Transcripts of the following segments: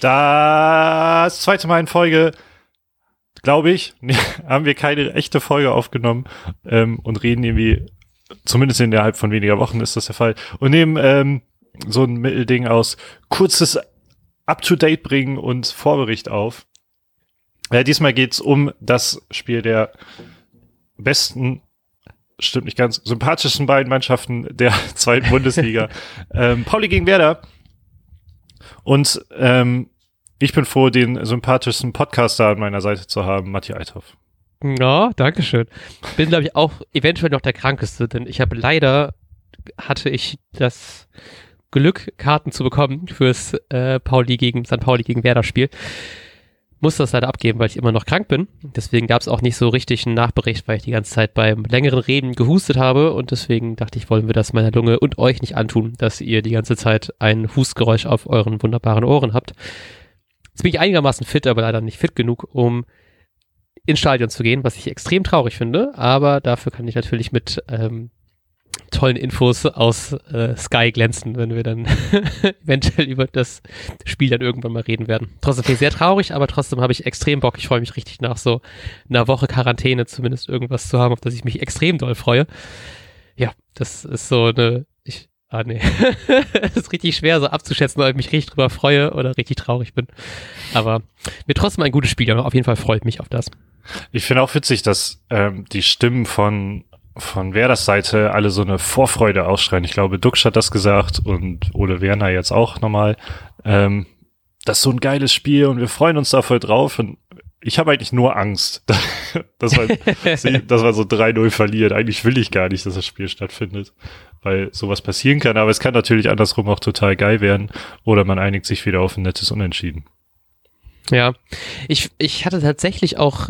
Das zweite Mal in Folge, glaube ich, haben wir keine echte Folge aufgenommen ähm, und reden irgendwie, zumindest innerhalb von weniger Wochen ist das der Fall, und nehmen ähm, so ein Mittelding aus kurzes Up-to-Date bringen und Vorbericht auf. Ja, diesmal geht's um das Spiel der besten, stimmt nicht ganz, sympathischsten beiden Mannschaften der zweiten Bundesliga. ähm, Pauli gegen Werder. Und ähm, ich bin froh, den sympathischsten Podcaster an meiner Seite zu haben, Matti Althoff. Ja, danke schön. Bin, glaube ich, auch eventuell noch der Krankeste, denn ich habe leider, hatte ich das Glück, Karten zu bekommen fürs äh, Pauli gegen St. Pauli gegen Werder Spiel. Muss das leider abgeben, weil ich immer noch krank bin. Deswegen gab es auch nicht so richtig einen Nachbericht, weil ich die ganze Zeit beim längeren Reden gehustet habe und deswegen dachte ich, wollen wir das meiner Lunge und euch nicht antun, dass ihr die ganze Zeit ein Hustgeräusch auf euren wunderbaren Ohren habt. Jetzt bin ich einigermaßen fit, aber leider nicht fit genug, um ins Stadion zu gehen, was ich extrem traurig finde, aber dafür kann ich natürlich mit ähm, tollen Infos aus äh, Sky glänzen, wenn wir dann eventuell über das Spiel dann irgendwann mal reden werden. Trotzdem bin ich sehr traurig, aber trotzdem habe ich extrem Bock. Ich freue mich richtig nach so einer Woche Quarantäne zumindest irgendwas zu haben, auf das ich mich extrem doll freue. Ja, das ist so eine, ich, ah nee, das ist richtig schwer so abzuschätzen, ob ich mich richtig drüber freue oder richtig traurig bin. Aber mir trotzdem ein gutes Spiel, auf jeden Fall freut mich auf das. Ich finde auch witzig, dass ähm, die Stimmen von von Werders Seite alle so eine Vorfreude ausschreien. Ich glaube, Dux hat das gesagt und Ole Werner jetzt auch nochmal. Ähm, das ist so ein geiles Spiel und wir freuen uns da voll drauf. Und ich habe eigentlich nur Angst, dass man, dass man so 3-0 verliert. Eigentlich will ich gar nicht, dass das Spiel stattfindet, weil sowas passieren kann. Aber es kann natürlich andersrum auch total geil werden oder man einigt sich wieder auf ein nettes Unentschieden. Ja, ich, ich hatte tatsächlich auch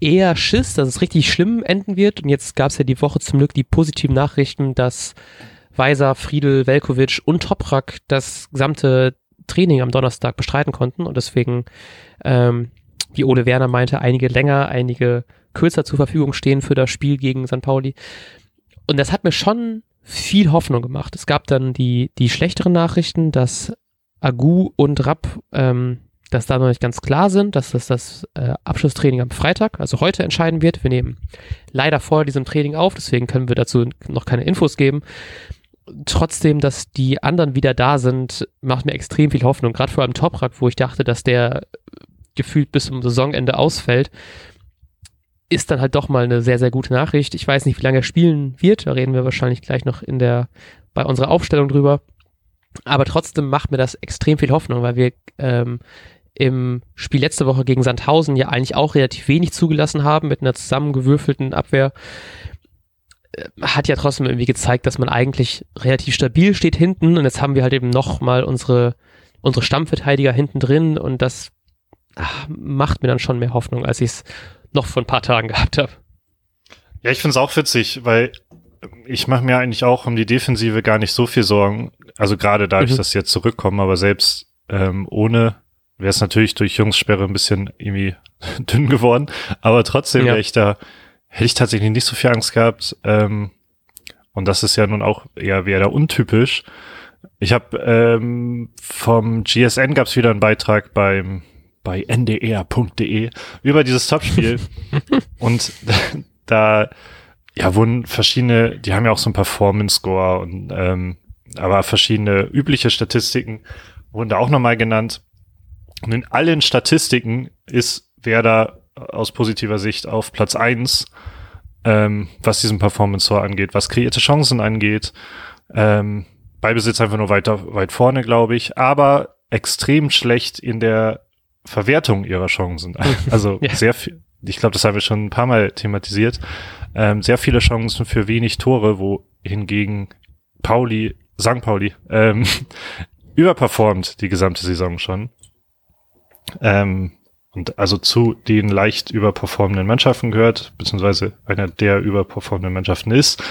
eher Schiss, dass es richtig schlimm enden wird. Und jetzt gab es ja die Woche zum Glück die positiven Nachrichten, dass Weiser, Friedel, Velkovic und Toprak das gesamte Training am Donnerstag bestreiten konnten und deswegen, ähm, wie Ole Werner meinte, einige länger, einige kürzer zur Verfügung stehen für das Spiel gegen St. Pauli. Und das hat mir schon viel Hoffnung gemacht. Es gab dann die, die schlechteren Nachrichten, dass Agu und Rapp ähm, dass da noch nicht ganz klar sind, dass das das äh, Abschlusstraining am Freitag, also heute entscheiden wird. Wir nehmen leider vor diesem Training auf, deswegen können wir dazu noch keine Infos geben. Trotzdem, dass die anderen wieder da sind, macht mir extrem viel Hoffnung. Gerade vor allem Toprak, wo ich dachte, dass der gefühlt bis zum Saisonende ausfällt, ist dann halt doch mal eine sehr, sehr gute Nachricht. Ich weiß nicht, wie lange er spielen wird. Da reden wir wahrscheinlich gleich noch in der, bei unserer Aufstellung drüber. Aber trotzdem macht mir das extrem viel Hoffnung, weil wir ähm, im Spiel letzte Woche gegen Sandhausen ja eigentlich auch relativ wenig zugelassen haben mit einer zusammengewürfelten Abwehr, äh, hat ja trotzdem irgendwie gezeigt, dass man eigentlich relativ stabil steht hinten und jetzt haben wir halt eben nochmal unsere, unsere Stammverteidiger hinten drin und das ach, macht mir dann schon mehr Hoffnung, als ich es noch vor ein paar Tagen gehabt habe. Ja, ich finde es auch witzig, weil ich mache mir eigentlich auch um die Defensive gar nicht so viel Sorgen. Also gerade dadurch, mhm. dass sie jetzt zurückkommen, aber selbst ähm, ohne wäre es natürlich durch Jungssperre ein bisschen irgendwie dünn geworden. Aber trotzdem ja. wäre ich da, hätte ich tatsächlich nicht so viel Angst gehabt. Ähm, und das ist ja nun auch eher wieder untypisch. Ich habe ähm, vom GSN gab es wieder einen Beitrag beim bei ndr.de über dieses Topspiel und da ja wurden verschiedene, die haben ja auch so ein Performance Score und ähm, aber verschiedene übliche Statistiken wurden da auch nochmal genannt. Und in allen Statistiken ist Werder aus positiver Sicht auf Platz eins, ähm, was diesen Performance Score angeht, was kreierte Chancen angeht. Ähm, Beibesitz einfach nur weiter weit vorne, glaube ich, aber extrem schlecht in der Verwertung ihrer Chancen. Also ja. sehr viel, ich glaube, das haben wir schon ein paar Mal thematisiert. Ähm, sehr viele Chancen für wenig Tore, wo hingegen Pauli, St. Pauli, ähm, überperformt die gesamte Saison schon. Ähm, und also zu den leicht überperformenden Mannschaften gehört, beziehungsweise einer der überperformenden Mannschaften ist.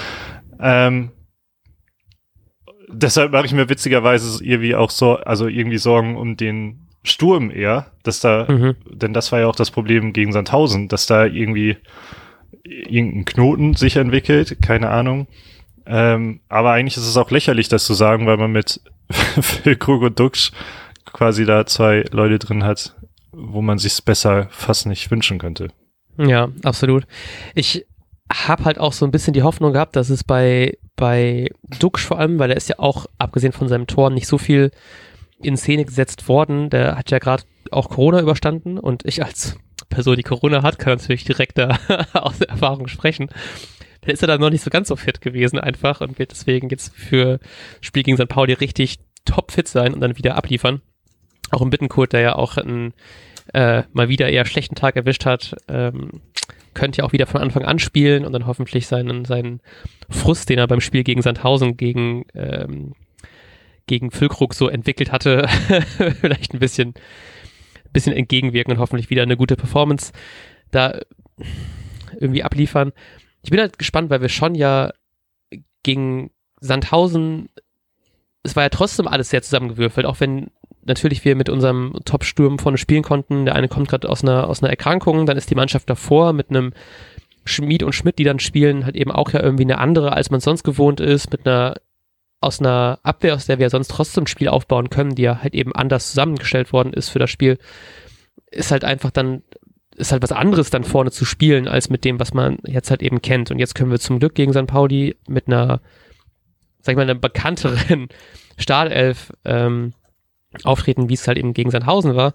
Ähm, deshalb mache ich mir witzigerweise irgendwie auch so, also irgendwie Sorgen um den Sturm eher, dass da, mhm. denn das war ja auch das Problem gegen Sandhausen, dass da irgendwie irgendein Knoten sich entwickelt, keine Ahnung. Ähm, aber eigentlich ist es auch lächerlich, das zu sagen, weil man mit Phil Krug und Duxch quasi da zwei Leute drin hat, wo man sich besser fast nicht wünschen könnte. Ja, absolut. Ich habe halt auch so ein bisschen die Hoffnung gehabt, dass es bei, bei Duxch vor allem, weil er ist ja auch, abgesehen von seinem Tor, nicht so viel in Szene gesetzt worden. Der hat ja gerade auch Corona überstanden und ich als Person, die Corona hat, kann natürlich direkt da aus Erfahrung sprechen. Dann ist er da noch nicht so ganz so fit gewesen einfach und wird deswegen jetzt für Spiel gegen St. Pauli richtig topfit sein und dann wieder abliefern. Auch im Bittenkurt, der ja auch einen äh, mal wieder eher schlechten Tag erwischt hat, ähm, könnte ja auch wieder von Anfang an spielen und dann hoffentlich seinen, seinen Frust, den er beim Spiel gegen Sandhausen gegen, ähm, gegen Füllkrug so entwickelt hatte, vielleicht ein bisschen, bisschen entgegenwirken und hoffentlich wieder eine gute Performance da irgendwie abliefern. Ich bin halt gespannt, weil wir schon ja gegen Sandhausen, es war ja trotzdem alles sehr zusammengewürfelt, auch wenn natürlich wir mit unserem Top-Sturm vorne spielen konnten. Der eine kommt gerade aus einer, aus einer Erkrankung, dann ist die Mannschaft davor mit einem Schmied und Schmidt, die dann spielen, halt eben auch ja irgendwie eine andere, als man sonst gewohnt ist, mit einer aus einer Abwehr, aus der wir sonst trotzdem Spiel aufbauen können, die ja halt eben anders zusammengestellt worden ist für das Spiel, ist halt einfach dann, ist halt was anderes dann vorne zu spielen, als mit dem, was man jetzt halt eben kennt. Und jetzt können wir zum Glück gegen St. Pauli mit einer, sag ich mal, einer bekannteren Startelf ähm, auftreten, wie es halt eben gegen Sandhausen war.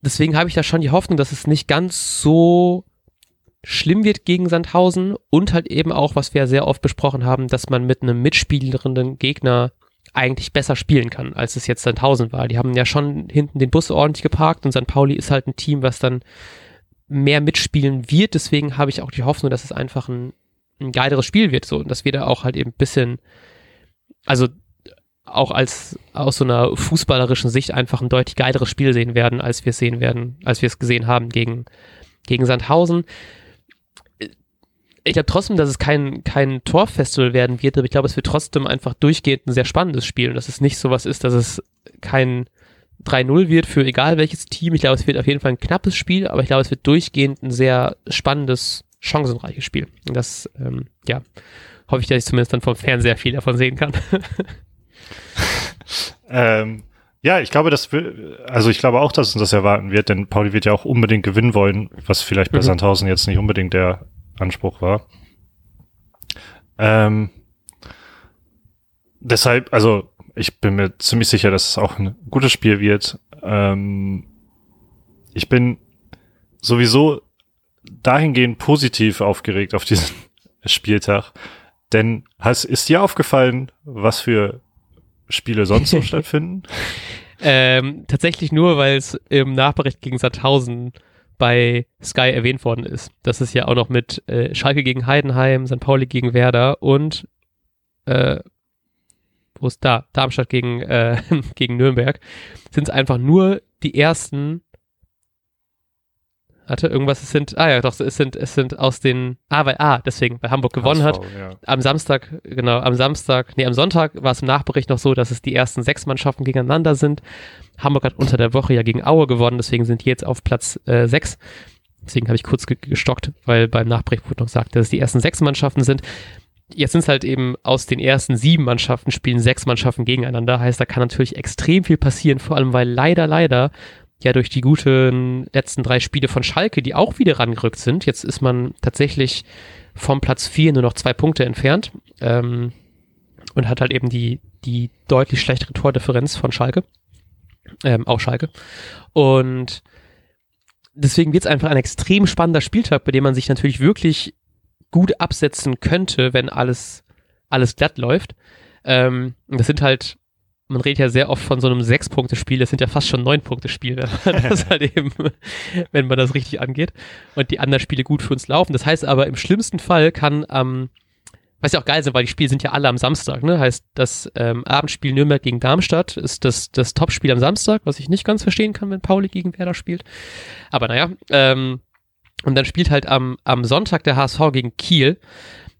Deswegen habe ich da schon die Hoffnung, dass es nicht ganz so schlimm wird gegen Sandhausen und halt eben auch, was wir sehr oft besprochen haben, dass man mit einem mitspielenden Gegner eigentlich besser spielen kann, als es jetzt Sandhausen war. Die haben ja schon hinten den Bus ordentlich geparkt und St. Pauli ist halt ein Team, was dann mehr mitspielen wird. Deswegen habe ich auch die Hoffnung, dass es einfach ein, ein geileres Spiel wird, so, und dass wir da auch halt eben ein bisschen, also auch als aus so einer fußballerischen Sicht einfach ein deutlich geileres Spiel sehen werden, als wir es sehen werden, als wir es gesehen haben gegen, gegen Sandhausen. Ich glaube trotzdem, dass es kein, kein Torfestival werden wird, aber ich glaube, es wird trotzdem einfach durchgehend ein sehr spannendes Spiel und dass es nicht so was ist, dass es kein 3-0 wird für egal welches Team. Ich glaube, es wird auf jeden Fall ein knappes Spiel, aber ich glaube, es wird durchgehend ein sehr spannendes, chancenreiches Spiel. Und das, ähm, ja, hoffe ich, dass ich zumindest dann vom Fernseher viel davon sehen kann. ähm, ja, ich glaube, das will, also ich glaube auch, dass uns das erwarten wird, denn Pauli wird ja auch unbedingt gewinnen wollen, was vielleicht bei mhm. Sandhausen jetzt nicht unbedingt der Anspruch war. Ähm, deshalb, also ich bin mir ziemlich sicher, dass es auch ein gutes Spiel wird. Ähm, ich bin sowieso dahingehend positiv aufgeregt auf diesen Spieltag, denn ist dir aufgefallen, was für Spiele sonst so stattfinden? Ähm, tatsächlich nur, weil es im Nachbericht gegen Sandhausen bei Sky erwähnt worden ist. Das ist ja auch noch mit äh, Schalke gegen Heidenheim, St. Pauli gegen Werder und äh, wo ist da? Darmstadt gegen, äh, gegen Nürnberg. Sind es einfach nur die ersten Warte, irgendwas, es sind, ah ja, doch, es sind, es sind aus den, ah, weil, ah, deswegen, weil Hamburg gewonnen HSV, hat. Ja. Am Samstag, genau, am Samstag, nee, am Sonntag war es im Nachbericht noch so, dass es die ersten sechs Mannschaften gegeneinander sind. Hamburg hat unter der Woche ja gegen Aue gewonnen, deswegen sind die jetzt auf Platz äh, sechs. Deswegen habe ich kurz ge gestockt, weil beim Nachbericht wurde noch gesagt, dass es die ersten sechs Mannschaften sind. Jetzt sind es halt eben aus den ersten sieben Mannschaften spielen sechs Mannschaften gegeneinander. Heißt, da kann natürlich extrem viel passieren, vor allem weil leider, leider ja durch die guten letzten drei Spiele von Schalke, die auch wieder rangerückt sind. Jetzt ist man tatsächlich vom Platz 4 nur noch zwei Punkte entfernt ähm, und hat halt eben die, die deutlich schlechtere Tordifferenz von Schalke. Ähm, auch Schalke. Und deswegen wird es einfach ein extrem spannender Spieltag, bei dem man sich natürlich wirklich gut absetzen könnte, wenn alles, alles glatt läuft. Ähm, das sind halt man redet ja sehr oft von so einem Sechs-Punkte-Spiel, das sind ja fast schon Neun-Punkte-Spiele, das halt wenn man das richtig angeht und die anderen Spiele gut für uns laufen. Das heißt aber, im schlimmsten Fall kann am, ähm, was ja auch geil sind, weil die Spiele sind ja alle am Samstag, ne? Heißt, das ähm, Abendspiel Nürnberg gegen Darmstadt ist das, das Topspiel am Samstag, was ich nicht ganz verstehen kann, wenn Pauli gegen Werder spielt. Aber naja, ähm, und dann spielt halt am, am Sonntag der HSV gegen Kiel.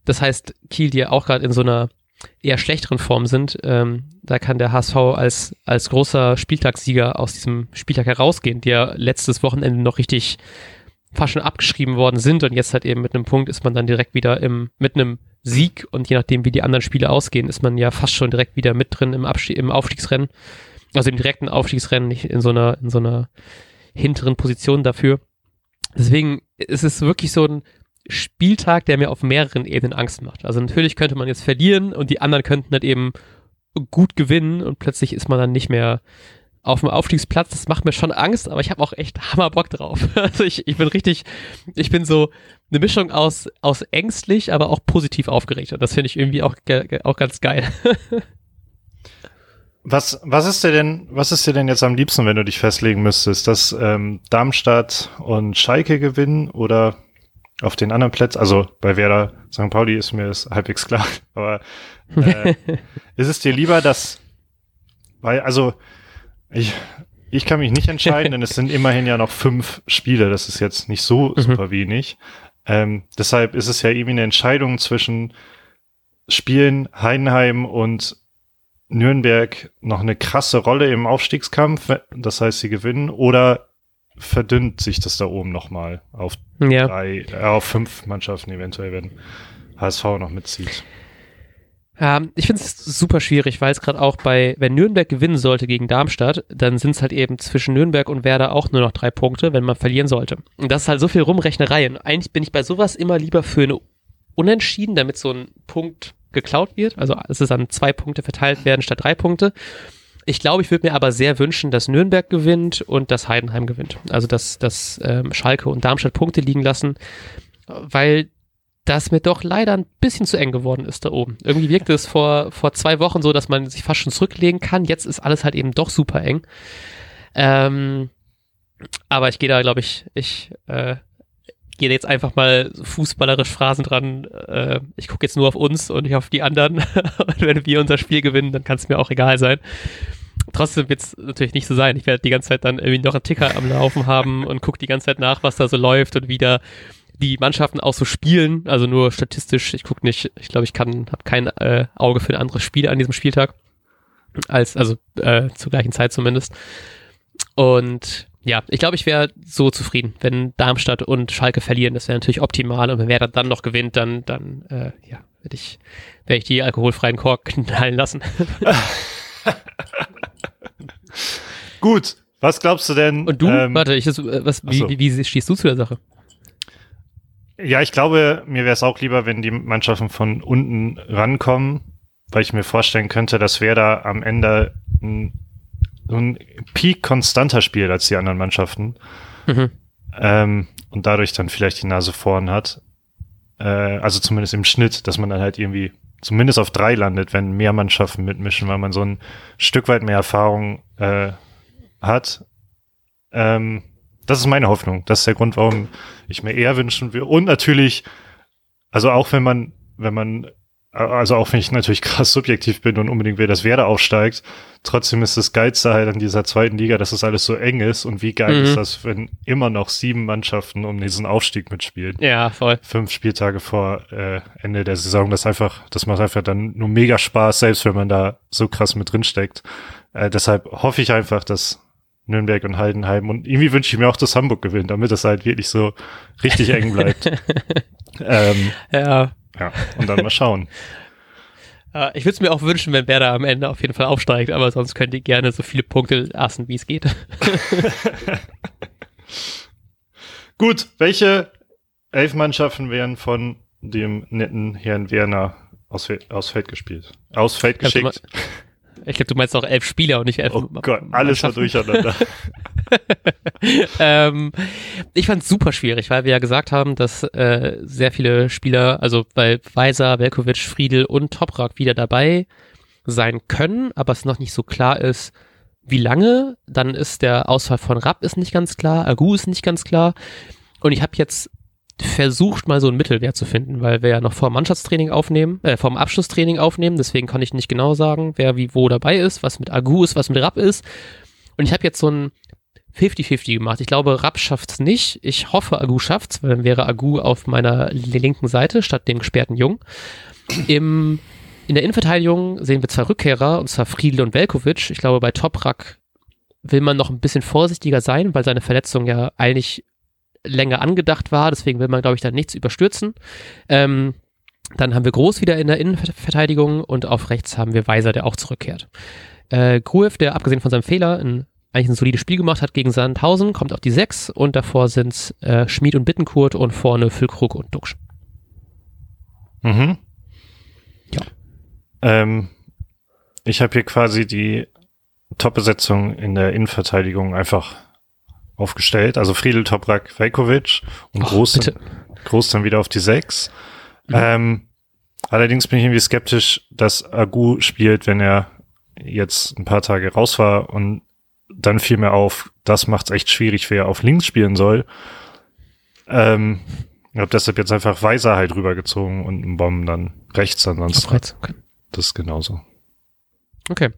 Das heißt, Kiel, die ja auch gerade in so einer eher schlechteren Form sind, ähm, da kann der HSV als, als großer Spieltagssieger aus diesem Spieltag herausgehen, die ja letztes Wochenende noch richtig fast schon abgeschrieben worden sind und jetzt halt eben mit einem Punkt ist man dann direkt wieder im, mit einem Sieg und je nachdem, wie die anderen Spiele ausgehen, ist man ja fast schon direkt wieder mit drin im, Abschied, im Aufstiegsrennen. Also im direkten Aufstiegsrennen, nicht in so einer, in so einer hinteren Position dafür. Deswegen ist es wirklich so ein Spieltag, der mir auf mehreren Ebenen Angst macht. Also natürlich könnte man jetzt verlieren und die anderen könnten halt eben gut gewinnen und plötzlich ist man dann nicht mehr auf dem Aufstiegsplatz. Das macht mir schon Angst, aber ich habe auch echt Hammerbock drauf. Also ich, ich bin richtig, ich bin so eine Mischung aus, aus ängstlich, aber auch positiv aufgeregt. Und das finde ich irgendwie auch, auch ganz geil. Was, was ist dir denn, was ist dir denn jetzt am liebsten, wenn du dich festlegen müsstest, dass ähm, Darmstadt und Schalke gewinnen oder auf den anderen Plätzen? Also bei Werder St. Pauli ist mir das halbwegs klar, aber äh, ist es dir lieber, dass, weil, also ich, ich kann mich nicht entscheiden, denn es sind immerhin ja noch fünf Spiele, das ist jetzt nicht so mhm. super wenig. Ähm, deshalb ist es ja irgendwie eine Entscheidung zwischen Spielen Heidenheim und Nürnberg noch eine krasse Rolle im Aufstiegskampf, das heißt, sie gewinnen, oder verdünnt sich das da oben nochmal auf ja. drei, äh, auf fünf Mannschaften eventuell, wenn HSV noch mitzieht? Ja, ich finde es super schwierig, weil es gerade auch bei, wenn Nürnberg gewinnen sollte gegen Darmstadt, dann sind es halt eben zwischen Nürnberg und Werder auch nur noch drei Punkte, wenn man verlieren sollte. Und das ist halt so viel Rumrechnerei. Und eigentlich bin ich bei sowas immer lieber für eine Unentschieden, damit so ein Punkt geklaut wird. Also es ist dann zwei Punkte verteilt werden statt drei Punkte. Ich glaube, ich würde mir aber sehr wünschen, dass Nürnberg gewinnt und dass Heidenheim gewinnt. Also dass, dass ähm, Schalke und Darmstadt Punkte liegen lassen, weil das mir doch leider ein bisschen zu eng geworden ist da oben. Irgendwie wirkte es vor, vor zwei Wochen so, dass man sich fast schon zurücklegen kann. Jetzt ist alles halt eben doch super eng. Ähm, aber ich gehe da, glaube ich, ich äh, gehe jetzt einfach mal fußballerisch Phrasen dran. Äh, ich gucke jetzt nur auf uns und nicht auf die anderen. und wenn wir unser Spiel gewinnen, dann kann es mir auch egal sein. Trotzdem wird es natürlich nicht so sein. Ich werde die ganze Zeit dann irgendwie noch einen Ticker am Laufen haben und gucke die ganze Zeit nach, was da so läuft und wieder die Mannschaften auch so spielen. Also nur statistisch. Ich gucke nicht, ich glaube, ich kann, habe kein äh, Auge für ein anderes Spiel an diesem Spieltag. Als, also äh, zur gleichen Zeit zumindest. Und ja, ich glaube, ich wäre so zufrieden, wenn Darmstadt und Schalke verlieren. Das wäre natürlich optimal. Und wenn wer dann noch gewinnt, dann, dann äh, ja, werde ich, werd ich die alkoholfreien Kork knallen lassen. Gut, was glaubst du denn? Und du? Ähm, Warte, ich, was, wie, so. wie, wie stehst du zu der Sache? Ja, ich glaube, mir wäre es auch lieber, wenn die Mannschaften von unten rankommen, weil ich mir vorstellen könnte, dass wer da am Ende ein so ein Peak konstanter spielt als die anderen Mannschaften. Mhm. Ähm, und dadurch dann vielleicht die Nase vorn hat. Äh, also zumindest im Schnitt, dass man dann halt irgendwie zumindest auf drei landet, wenn mehr Mannschaften mitmischen, weil man so ein Stück weit mehr Erfahrung äh, hat. Ähm, das ist meine Hoffnung. Das ist der Grund, warum ich mir eher wünschen will. Und natürlich, also auch wenn man, wenn man also auch wenn ich natürlich krass subjektiv bin und unbedingt will, dass Werder aufsteigt, trotzdem ist das Geilste halt an dieser zweiten Liga, dass das alles so eng ist und wie geil mhm. ist das, wenn immer noch sieben Mannschaften um diesen Aufstieg mitspielen. Ja, voll. Fünf Spieltage vor äh, Ende der Saison, das einfach, das macht einfach dann nur mega Spaß, selbst wenn man da so krass mit drin steckt. Äh, deshalb hoffe ich einfach, dass Nürnberg und Heidenheim und irgendwie wünsche ich mir auch, dass Hamburg gewinnt, damit es halt wirklich so richtig eng bleibt. ähm, ja. Ja, und dann mal schauen. Uh, ich würde es mir auch wünschen, wenn Werder am Ende auf jeden Fall aufsteigt, aber sonst könnt ihr gerne so viele Punkte lassen, wie es geht. Gut, welche elf Mannschaften werden von dem netten Herrn Werner aus, aus Feld gespielt? Aus Feld geschickt? Ich glaube, du meinst auch elf Spieler und nicht elf. Oh Gott, alles war durcheinander. ähm, ich fand es super schwierig, weil wir ja gesagt haben, dass äh, sehr viele Spieler, also weil Weiser, Velkovic, Friedel und Toprak wieder dabei sein können, aber es noch nicht so klar ist, wie lange. Dann ist der Ausfall von Rapp ist nicht ganz klar, Agu ist nicht ganz klar. Und ich habe jetzt versucht, mal so einen Mittelwert zu finden, weil wir ja noch vor Mannschaftstraining aufnehmen, äh, vor dem Abschlusstraining aufnehmen, deswegen kann ich nicht genau sagen, wer wie wo dabei ist, was mit Agu ist, was mit Rapp ist. Und ich habe jetzt so ein 50-50 gemacht. Ich glaube, Rapp schafft's nicht. Ich hoffe, Agu schafft's, weil dann wäre Agu auf meiner linken Seite statt dem gesperrten Jung. Im, in der Innenverteidigung sehen wir zwei Rückkehrer, und zwar Friedel und Velkovic. Ich glaube, bei Toprak will man noch ein bisschen vorsichtiger sein, weil seine Verletzung ja eigentlich länger angedacht war. Deswegen will man, glaube ich, da nichts überstürzen. Ähm, dann haben wir Groß wieder in der Innenverteidigung und auf rechts haben wir Weiser, der auch zurückkehrt. Äh, Gruev, der abgesehen von seinem Fehler ein, eigentlich ein solides Spiel gemacht hat gegen Sandhausen, kommt auf die 6 und davor sind äh, Schmid und Bittenkurt und vorne Füllkrug und Duxch. Mhm. Ja. Ähm, ich habe hier quasi die Top-Besetzung in der Innenverteidigung einfach aufgestellt. Also Friedel, Toprak, Vejkovic und Och, Groß, dann, Groß dann wieder auf die 6. Mhm. Ähm, allerdings bin ich irgendwie skeptisch, dass Agu spielt, wenn er jetzt ein paar Tage raus war und dann fiel mir auf, das macht es echt schwierig, wer auf links spielen soll. Ähm, ich habe deshalb jetzt einfach Weiser halt rübergezogen und einen Bomben dann rechts ansonsten. Rechts, okay. Das ist genauso. Okay.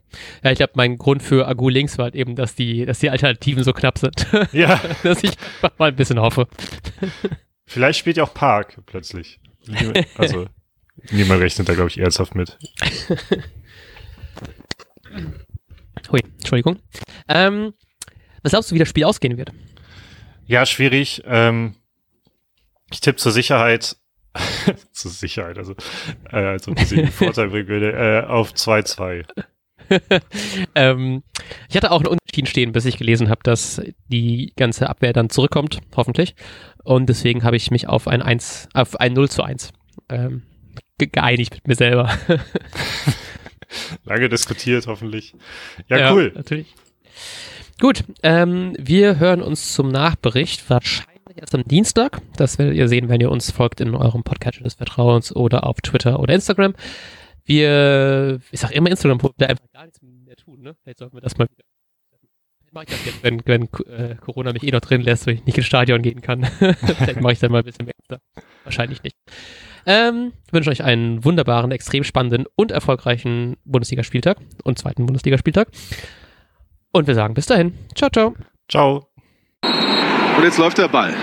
Ja, ich glaube, mein Grund für Agu links war halt eben, dass die, dass die Alternativen so knapp sind. Ja. dass ich mal ein bisschen hoffe. Vielleicht spielt ja auch Park plötzlich. Also, niemand rechnet da, glaube ich, ernsthaft mit. Hui, Entschuldigung. Ähm, was glaubst du, wie das Spiel ausgehen wird? Ja, schwierig. Ähm, ich tippe zur Sicherheit, zur Sicherheit, also äh, als ob das einen Vorteil bringen würde, äh, auf 2-2. ähm, ich hatte auch einen Unentschieden stehen, bis ich gelesen habe, dass die ganze Abwehr dann zurückkommt, hoffentlich. Und deswegen habe ich mich auf ein 1, auf ein 0 zu 1 ähm, geeinigt mit mir selber. Lange diskutiert, hoffentlich. Ja, ja cool. Natürlich. Gut, ähm, wir hören uns zum Nachbericht wahrscheinlich erst am Dienstag. Das werdet ihr sehen, wenn ihr uns folgt in eurem Podcast des Vertrauens oder auf Twitter oder Instagram. Wir, ich sag immer Instagram, da einfach gar nichts mehr tun, ne? Vielleicht sollten wir das mal wieder. Mache ich das jetzt, wenn, wenn äh, Corona mich eh noch drin lässt, weil ich nicht ins Stadion gehen kann. Vielleicht mache ich dann mal ein bisschen mehr. Wahrscheinlich nicht. Ähm, ich wünsche euch einen wunderbaren, extrem spannenden und erfolgreichen Bundesligaspieltag und zweiten Bundesligaspieltag. Und wir sagen bis dahin. Ciao, ciao. Ciao. Und jetzt läuft der Ball.